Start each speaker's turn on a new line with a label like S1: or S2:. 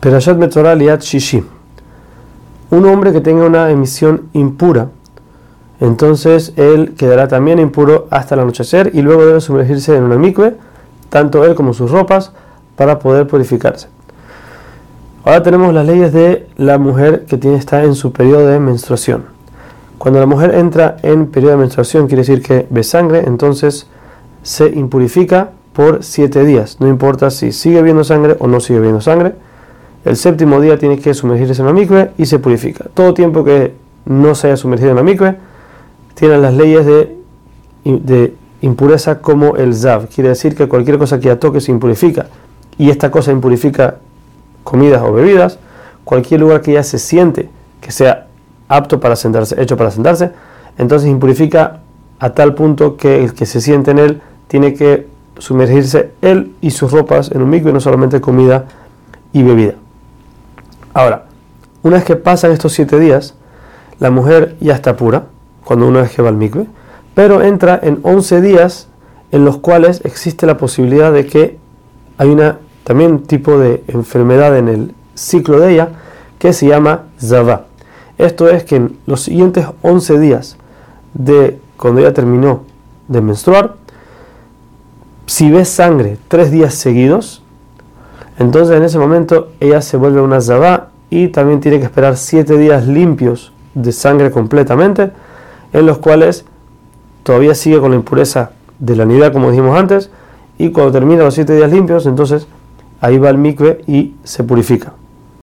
S1: Perashat Metzorah Liat Shishi. Un hombre que tenga una emisión impura, entonces él quedará también impuro hasta el anochecer y luego debe sumergirse en una mikve, tanto él como sus ropas, para poder purificarse. Ahora tenemos las leyes de la mujer que tiene, está en su periodo de menstruación. Cuando la mujer entra en periodo de menstruación, quiere decir que ve sangre, entonces se impurifica por siete días. No importa si sigue viendo sangre o no sigue viendo sangre el séptimo día tiene que sumergirse en la mikve y se purifica. Todo tiempo que no se haya sumergido en la mikve, tiene las leyes de, impureza como el zav. Quiere decir que cualquier cosa que ya toque se impurifica. Y esta cosa impurifica comidas o bebidas. Cualquier lugar que ya se siente que sea apto para sentarse, hecho para sentarse, entonces impurifica a tal punto que el que se siente en él tiene que sumergirse él y sus ropas en un mikve, no solamente comida y bebida. Ahora, una vez que pasan estos siete días, la mujer ya está pura, cuando una vez que va al mikve, pero entra en 11 días en los cuales existe la posibilidad de que hay una también tipo de enfermedad en el ciclo de ella que se llama Zava. Esto es que en los siguientes 11 días de cuando ella terminó de menstruar, si ve sangre tres días seguidos, entonces en ese momento ella se vuelve una zabá y también tiene que esperar siete días limpios de sangre completamente, en los cuales todavía sigue con la impureza de la nidad como dijimos antes, y cuando termina los siete días limpios, entonces ahí va el mikve y se purifica.